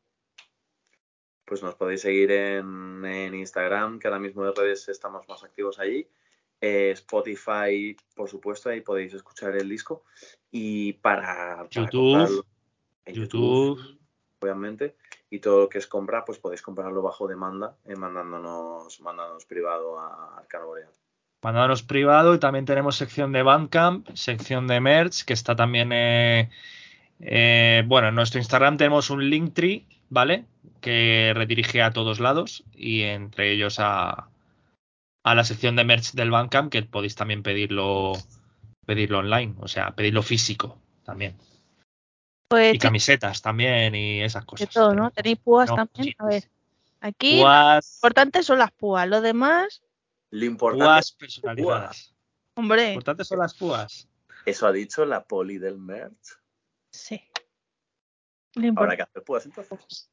Pues nos podéis seguir en, en Instagram, que ahora mismo de redes estamos más activos allí. Eh, Spotify, por supuesto, ahí podéis escuchar el disco. Y para, para YouTube, en YouTube. obviamente. Y todo lo que es compra, pues podéis comprarlo bajo demanda, eh, mandándonos, mandándonos privado a Arcano Boreal. Mandándonos privado y también tenemos sección de Bandcamp, sección de merch, que está también. eh, eh, bueno, en nuestro Instagram tenemos un Linktree, ¿vale? Que redirige a todos lados y entre ellos a, a la sección de merch del Bandcamp, que podéis también pedirlo, pedirlo online, o sea, pedirlo físico también. Pues Y camisetas también y esas de cosas. todo, ¿no? Tenéis púas No, también. A ver, aquí lo Púas, importante son las púas, lo demás, Lo importante, púas personalizadas. Lo hombre, importante son las púas. eso ha dicho la poli del merch. sí. Lo Habrá que hacer pues entonces.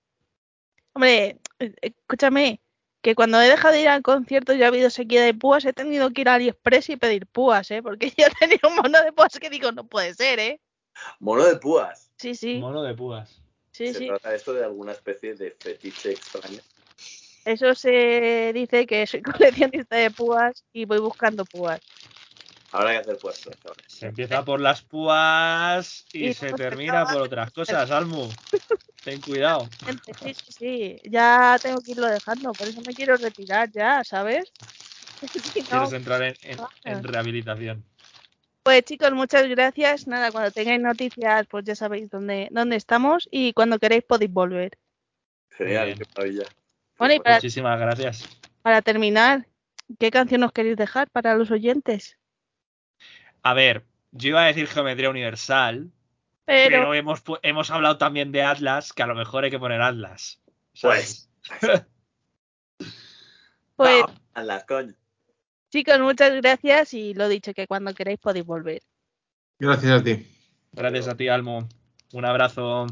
Hombre, eh, escúchame, que cuando he dejado de ir al concierto y ha habido sequía de púas, he tenido que ir a AliExpress y pedir púas, ¿eh? Porque [LAUGHS] yo tenía un mono de púas que digo, no puede ser, ¿eh? Mono de púas. Sí, sí, Mono de púas. sí, Se sí. trata esto de alguna especie de fetiche extraño. Eso se dice que soy [LAUGHS] coleccionista de púas y voy buscando púas. Habrá que hacer puestos. Se empieza por las púas y, Y se termina por otras cosas, Almu. Ten cuidado. Sí, sí, sí. Ya tengo que irlo dejando, por eso me quiero retirar ya, ¿sabes? [LAUGHS] Si no, Quieres entrar en, en- Vaya. en rehabilitación. Pues chicos, muchas gracias. Nada, cuando tengáis noticias, pues ya sabéis dónde, dónde estamos y cuando queréis podéis volver. Genial, qué maravilla. Bueno, y Pues, para, Muchísimas gracias. para terminar, ¿qué canción os queréis dejar para los oyentes? A ver, yo iba a decir geometría universal, pero, Pero, hemos, hemos hablado también de Atlas, que a lo mejor hay que poner Atlas. ¿sabes? Pues, [LAUGHS] pues no, a las coño. Chicos, muchas gracias y lo dicho, que cuando queréis podéis volver. Gracias a ti. Gracias a ti, Almu. Un abrazo.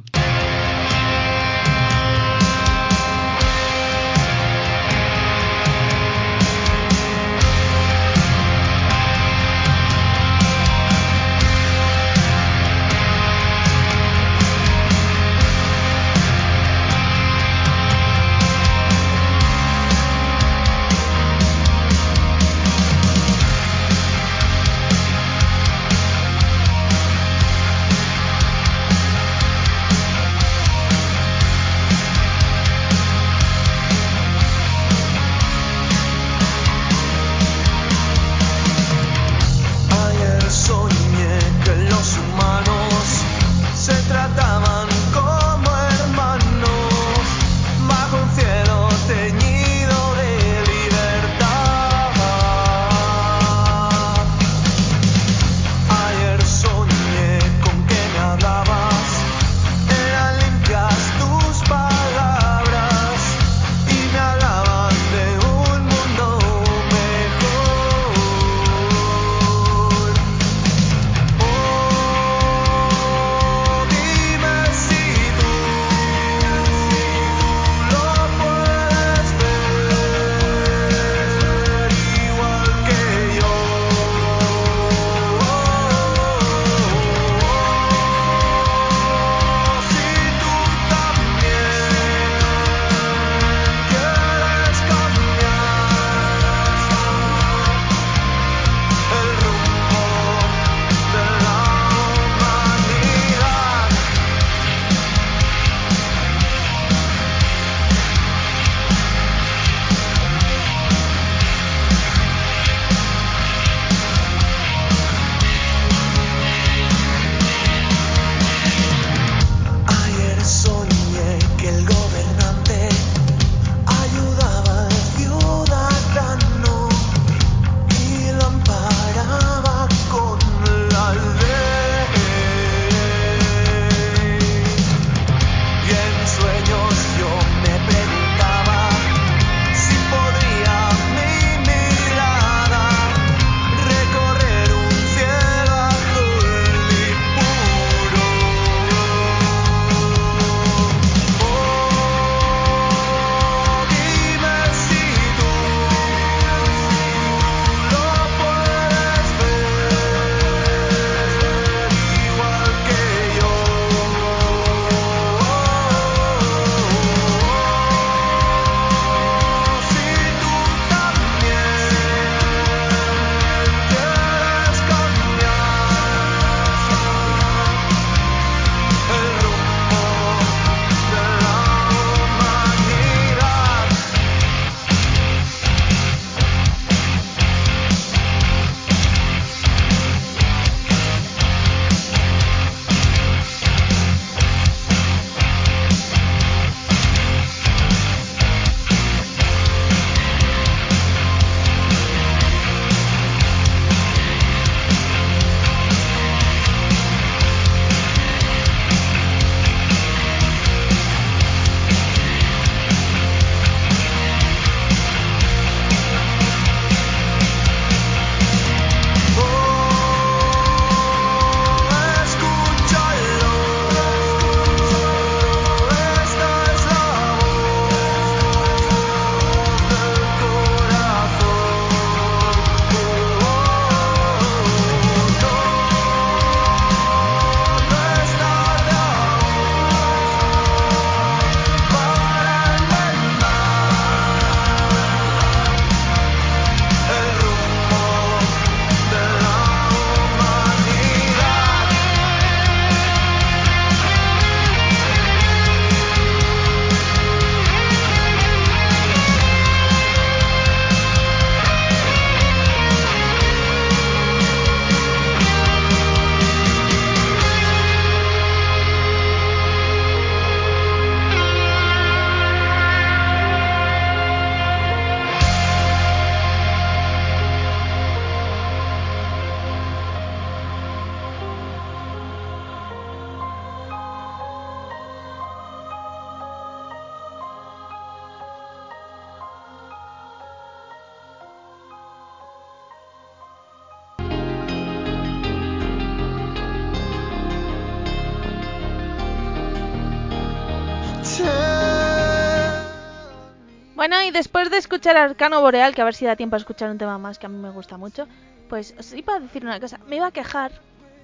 Después de escuchar Arcano Boreal, que a ver si da tiempo a escuchar un tema más que a mí me gusta mucho, pues os iba a decir una cosa. Me iba a quejar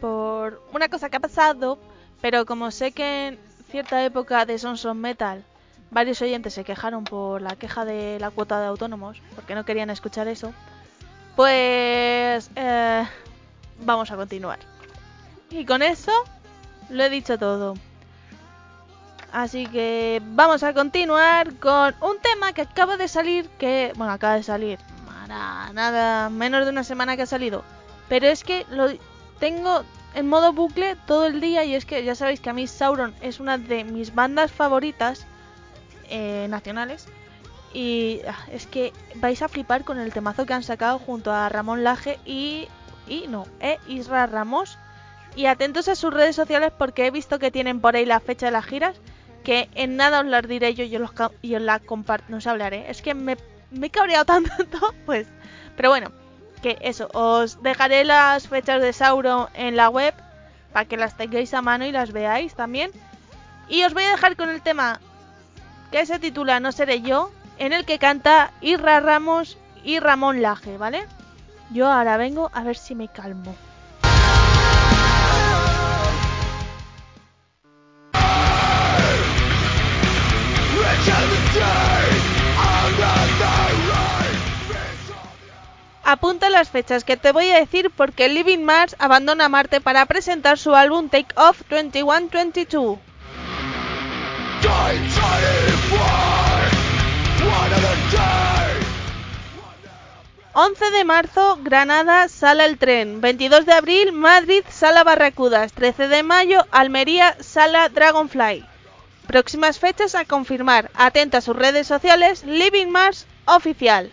por una cosa que ha pasado, pero como sé que en cierta época de Sons of Metal varios oyentes se quejaron por la queja de la cuota de autónomos, porque no querían escuchar eso, pues eh, vamos a continuar. Y con eso lo he dicho todo. Así que vamos a continuar con un tema que acaba de salir, que, bueno, acaba de salir, nada, nada, menos de una semana que ha salido. Pero es que lo tengo en modo bucle todo el día y es que ya sabéis que a mí Sauron es una de mis bandas favoritas eh, nacionales. Y ah, es que vais a flipar con el temazo que han sacado junto a Ramón Laje y, y no, eh, Isra Ramos. Y atentos a sus redes sociales porque he visto que tienen por ahí la fecha de las giras que en nada os las diré yo y os, los, y os la comparto, no os hablaré. Es que me, me he cabreado [LAUGHS] tanto, pues. Pero bueno, que eso, os dejaré las fechas de Sauro en la web para que las tengáis a mano y las veáis también. Y os voy a dejar con el tema que se titula No seré yo, en el que canta Irra Ramos y Ramón Laje, ¿vale? Yo ahora vengo a ver si me calmo. Apunta las fechas que te voy a decir porque Living Mars abandona Marte para presentar su álbum Take Off 2122. 11 de marzo, Granada, Sala El Tren. 22 de abril, Madrid, Sala Barracudas. 13 de mayo, Almería, Sala Dragonfly. Próximas fechas a confirmar. Atenta a sus redes sociales, Living Mars Oficial.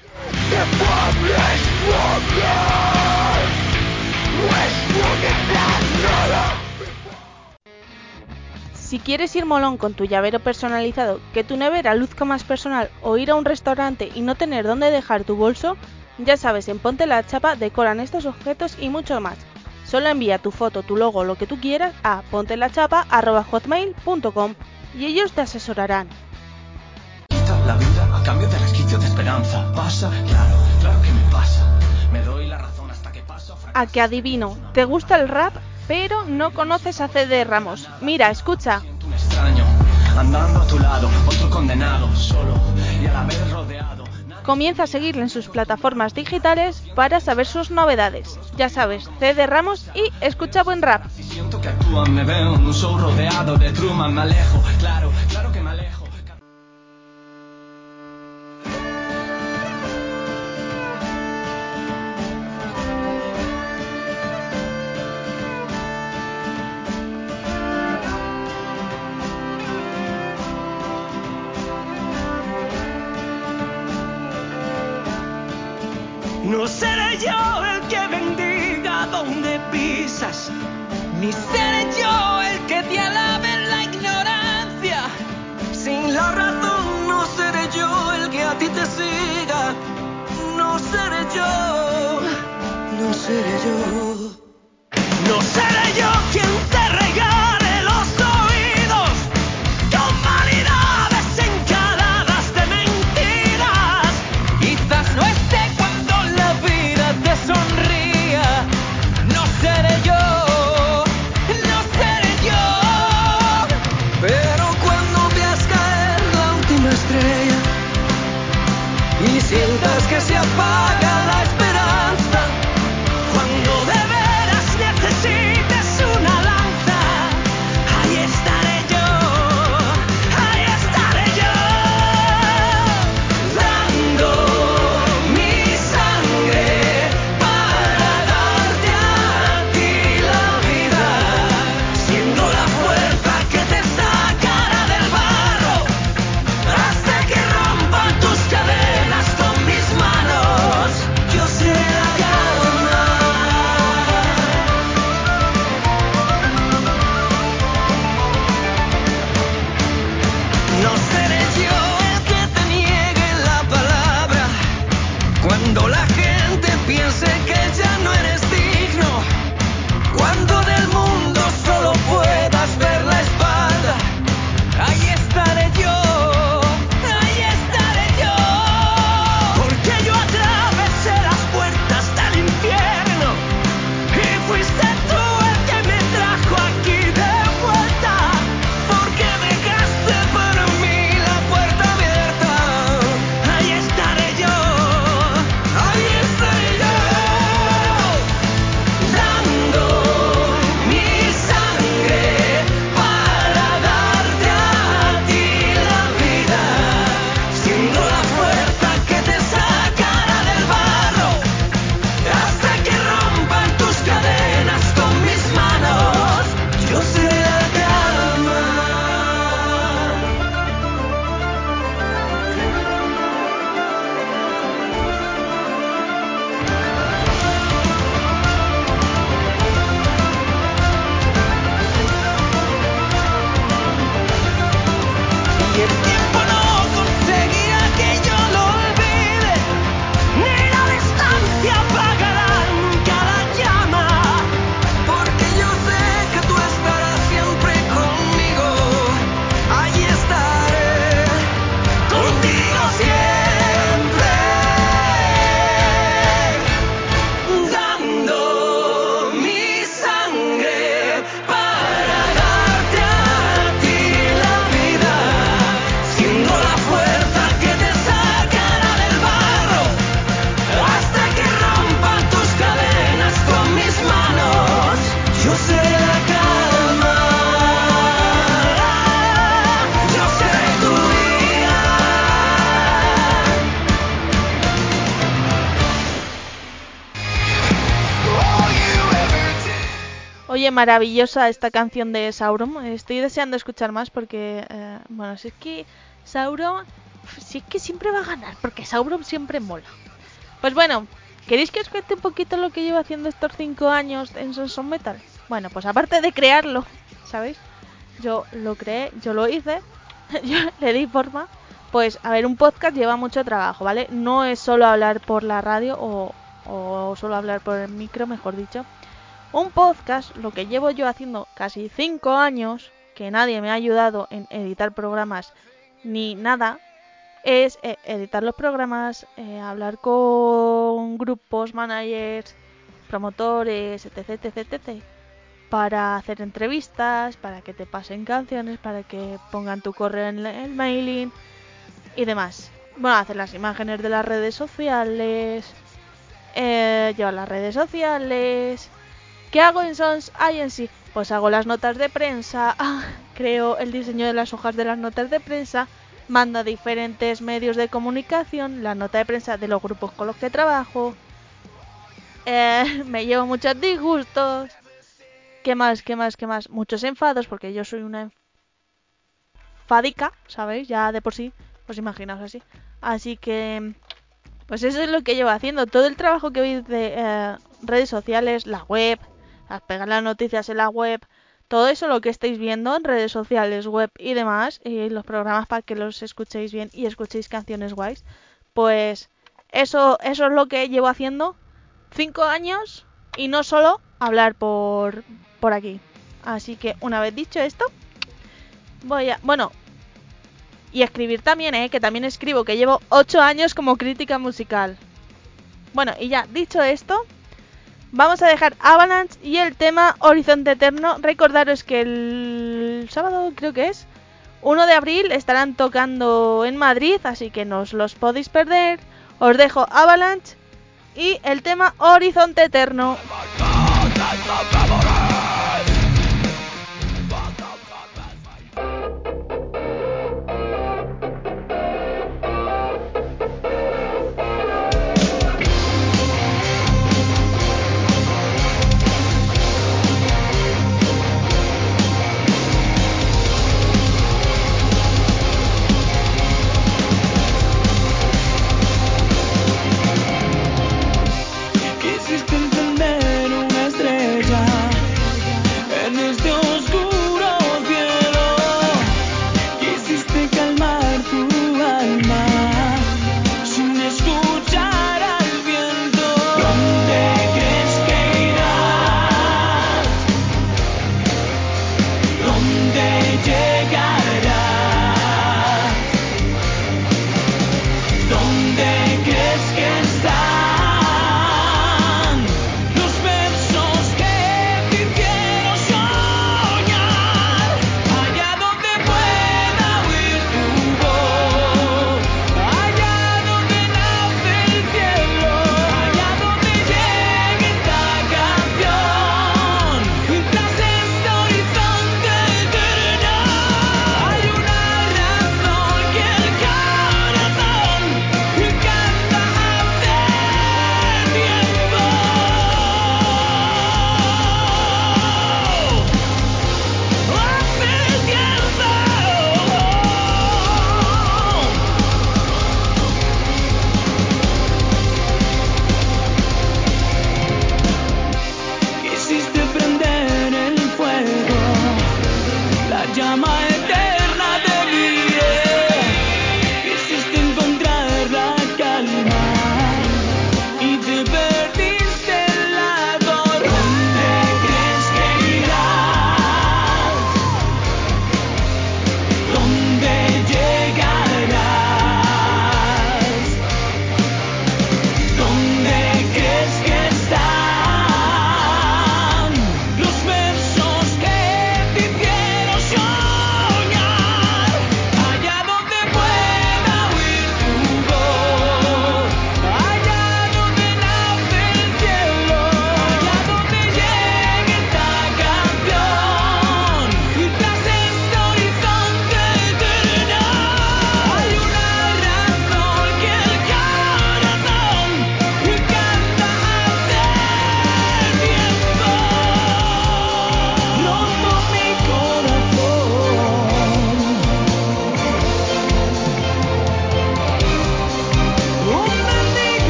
Si quieres ir molón con tu llavero personalizado, que tu nevera luzca más personal o ir a un restaurante y no tener dónde dejar tu bolso, ya sabes, en Ponte la Chapa decoran estos objetos y mucho más. Solo envía tu foto, tu logo, lo que tú quieras a pontelachapa.hotmail.com y ellos te asesorarán. La vida a cambio de resquicio de esperanza A que adivino, ¿te gusta el rap? Pero no conoces a CD Ramos. Mira, escucha. Siento un extraño andando a tu lado, otro condenado, solo y a la vez rodeado. Nadie Comienza a seguirle en sus plataformas digitales para saber sus novedades. Ya sabes, CD Ramos y escucha buen rap. Si siento que actúan, me veo en un show rodeado de Truman, me alejo, claro, Maravillosa esta canción de Sauron. Estoy deseando escuchar más porque, eh, bueno, si es que Sauron, si es que siempre va a ganar, porque Sauron siempre mola. Pues bueno, ¿queréis que os cuente un poquito lo que llevo haciendo estos cinco años en Sons of Metal? Bueno, pues aparte de crearlo, ¿sabéis? Yo lo creé, yo lo hice, [LAUGHS] yo le di forma. Pues, a ver, un podcast lleva mucho trabajo, ¿vale? No es solo hablar por la radio o solo hablar por el micro, mejor dicho. Un podcast, lo que llevo yo haciendo casi 5 años, que nadie me ha ayudado en editar programas ni nada, es eh, editar los programas, eh, hablar con grupos, managers, promotores, etc, etc, etc, para hacer entrevistas, para que te pasen canciones, para que pongan tu correo en el mailing y demás. Bueno, hacer las imágenes de las redes sociales, eh, llevar las redes sociales. ¿Qué hago en Sons Agency? Pues hago las notas de prensa, [LAUGHS] ah, creo el diseño de las hojas de las notas de prensa, mando a diferentes medios de comunicación la nota de prensa de los grupos con los que trabajo. Eh, [LAUGHS] me llevo muchos disgustos. ¿Qué más? ¿Qué más? ¿Qué más? Muchos enfados porque yo soy una enfadica, ¿sabéis? Ya de por sí, os imaginaos así. Así que, pues eso es lo que llevo haciendo. Todo el trabajo que veis de eh, redes sociales, la web, a pegar las noticias en la web, todo eso lo que estáis viendo en redes sociales, web y demás, y los programas para que los escuchéis bien y escuchéis canciones guays, pues eso, eso es lo que llevo haciendo cinco años y no solo hablar por, por aquí. Así que una vez dicho esto, voy a... Bueno, y escribir también, ¿eh? Que también escribo, que llevo ocho años como crítica musical. Bueno, y ya, dicho esto, vamos a dejar Avalanche y el tema Horizonte Eterno. Recordaros que el sábado, creo que es, 1 de abril, estarán tocando en Madrid, así que no os los podéis perder. Os dejo Avalanche y el tema Horizonte Eterno.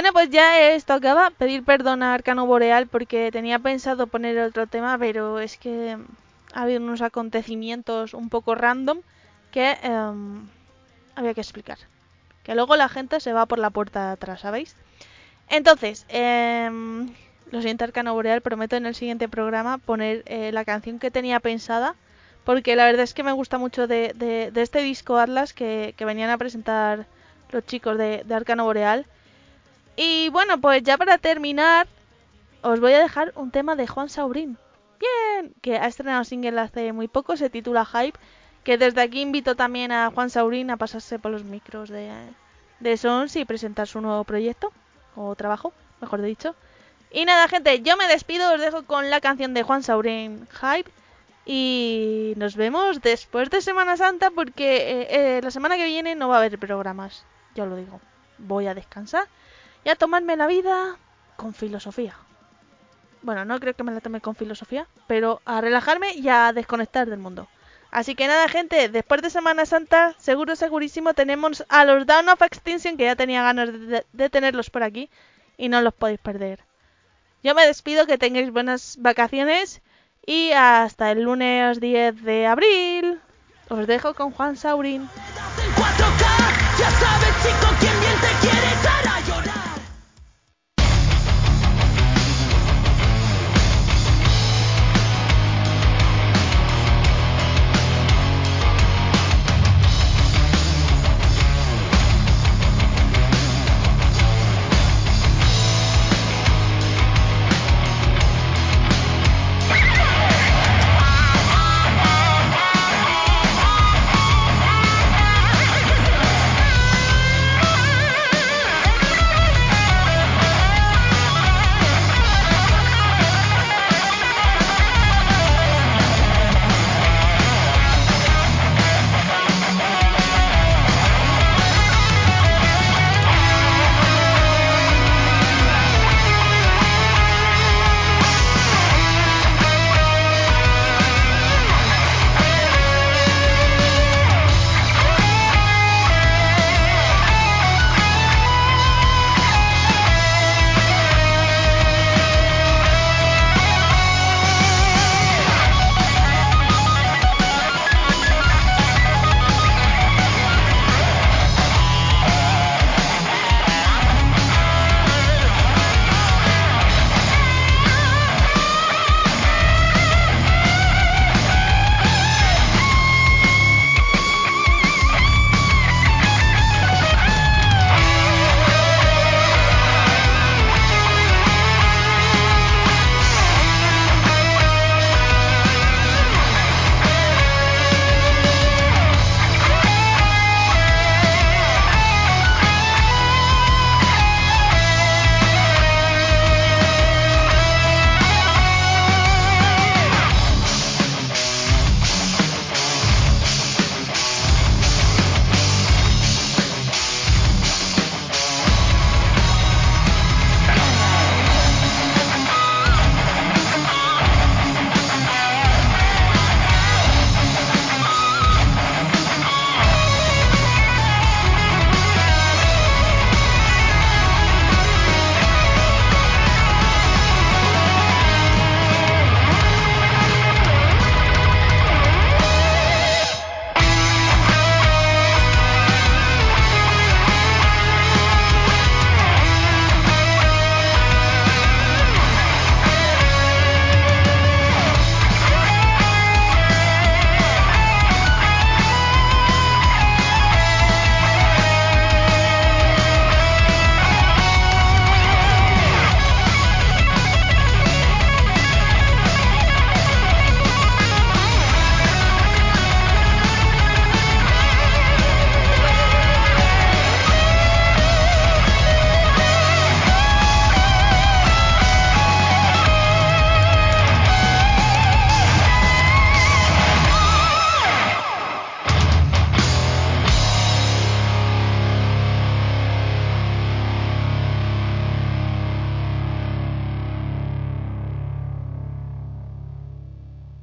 Bueno, pues ya esto acaba. Pedir perdón a Arcano Boreal porque tenía pensado poner otro tema, pero es que ha habido unos acontecimientos un poco random que em, había que explicar. Que luego la gente se va por la puerta de atrás, ¿sabéis? Entonces, em, lo siento Arcano Boreal, prometo en el siguiente programa poner eh, la canción que tenía pensada. Porque la verdad es que me gusta mucho de, este disco Atlas que, que venían a presentar los chicos de Arcano Boreal. Y bueno, pues ya para terminar, os voy a dejar un tema de Juan Saurín. Bien, que ha estrenado single hace muy poco, se titula Hype. Que desde aquí invito también a Juan Saurín a pasarse por los micros de, de Sons y presentar su nuevo proyecto, o trabajo, mejor dicho. Y nada, gente, yo me despido, os dejo con la canción de Juan Saurín, Hype. Y nos vemos después de Semana Santa porque eh, eh, la semana que viene no va a haber programas, ya lo digo. Voy a descansar y a tomarme la vida con filosofía. Bueno, no creo que me la tome con filosofía, pero a relajarme y a desconectar del mundo. Así que nada, gente, después de Semana Santa, seguro, segurísimo, tenemos a los Down of Extinction, que ya tenía ganas de, tenerlos por aquí, y no los podéis perder. Yo me despido, que tengáis buenas vacaciones, y hasta el lunes 10 de abril. Os dejo con Juan Saurín.